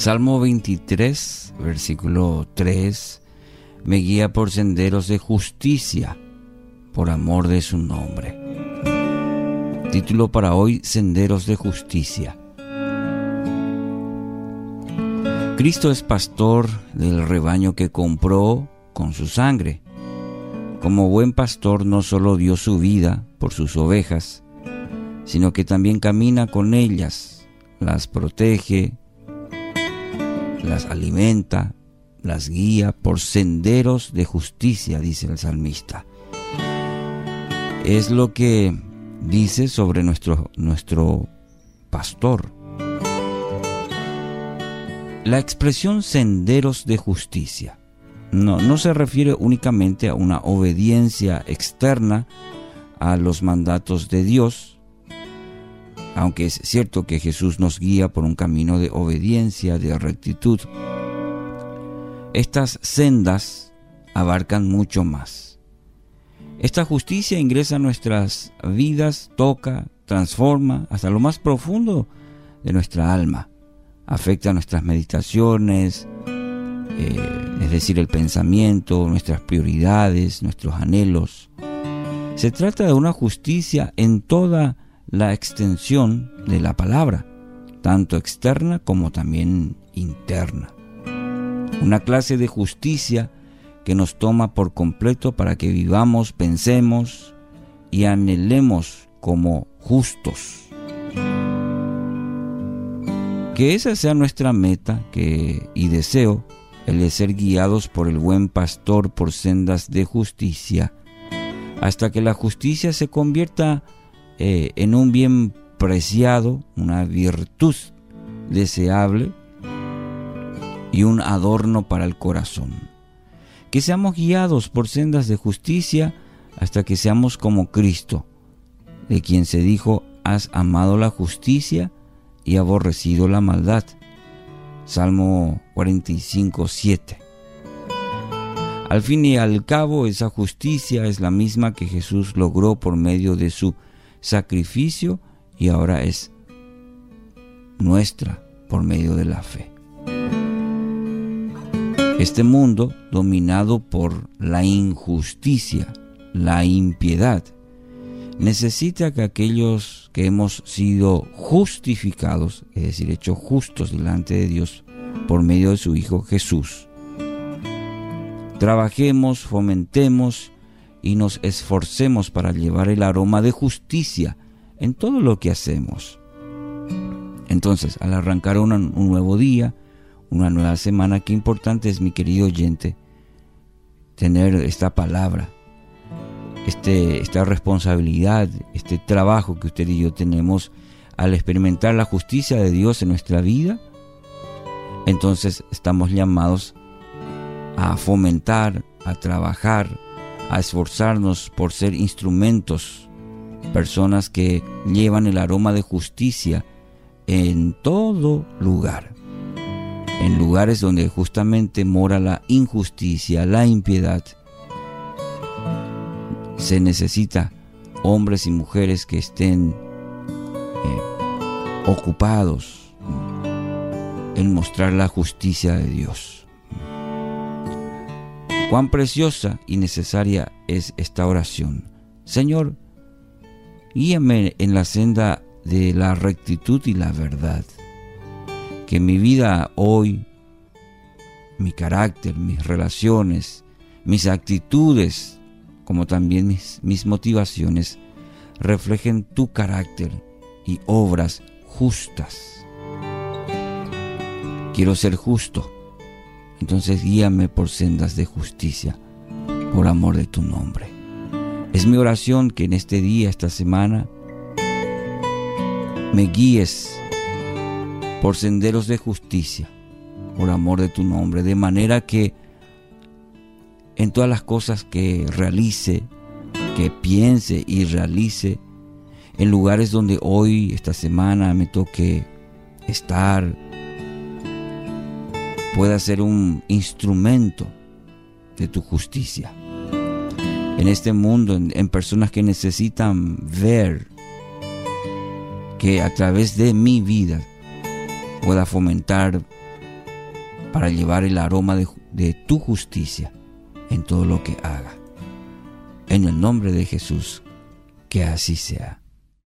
Salmo 23, versículo 3, me guía por senderos de justicia, por amor de su nombre. Título para hoy, Senderos de Justicia. Cristo es pastor del rebaño que compró con su sangre. Como buen pastor no solo dio su vida por sus ovejas, sino que también camina con ellas, las protege, las alimenta, las guía por senderos de justicia, dice el salmista. Es lo que dice sobre nuestro, nuestro pastor. La expresión senderos de justicia no, no se refiere únicamente a una obediencia externa a los mandatos de Dios, aunque es cierto que Jesús nos guía por un camino de obediencia, de rectitud, estas sendas abarcan mucho más. Esta justicia ingresa en nuestras vidas, toca, transforma hasta lo más profundo de nuestra alma, afecta nuestras meditaciones, eh, es decir, el pensamiento, nuestras prioridades, nuestros anhelos. Se trata de una justicia en toda la extensión de la palabra, tanto externa como también interna. Una clase de justicia que nos toma por completo para que vivamos, pensemos y anhelemos como justos. Que esa sea nuestra meta que, y deseo, el de ser guiados por el buen pastor por sendas de justicia, hasta que la justicia se convierta eh, en un bien preciado, una virtud deseable y un adorno para el corazón. Que seamos guiados por sendas de justicia hasta que seamos como Cristo, de quien se dijo, has amado la justicia y aborrecido la maldad. Salmo 45, 7. Al fin y al cabo, esa justicia es la misma que Jesús logró por medio de su sacrificio y ahora es nuestra por medio de la fe. Este mundo, dominado por la injusticia, la impiedad, necesita que aquellos que hemos sido justificados, es decir, hechos justos delante de Dios por medio de su Hijo Jesús, trabajemos, fomentemos y nos esforcemos para llevar el aroma de justicia en todo lo que hacemos. Entonces, al arrancar un nuevo día, una nueva semana, qué importante es, mi querido oyente, tener esta palabra, este, esta responsabilidad, este trabajo que usted y yo tenemos al experimentar la justicia de Dios en nuestra vida. Entonces estamos llamados a fomentar, a trabajar, a esforzarnos por ser instrumentos, personas que llevan el aroma de justicia en todo lugar, en lugares donde justamente mora la injusticia, la impiedad. Se necesita hombres y mujeres que estén eh, ocupados en mostrar la justicia de Dios cuán preciosa y necesaria es esta oración. Señor, guíame en la senda de la rectitud y la verdad. Que mi vida hoy, mi carácter, mis relaciones, mis actitudes, como también mis, mis motivaciones, reflejen tu carácter y obras justas. Quiero ser justo entonces guíame por sendas de justicia, por amor de tu nombre. Es mi oración que en este día, esta semana, me guíes por senderos de justicia, por amor de tu nombre, de manera que en todas las cosas que realice, que piense y realice, en lugares donde hoy, esta semana, me toque estar, pueda ser un instrumento de tu justicia. En este mundo, en, personas que necesitan ver que a través de mi vida pueda fomentar para llevar el aroma de, de tu justicia en todo lo que haga. En el nombre de Jesús, que así sea.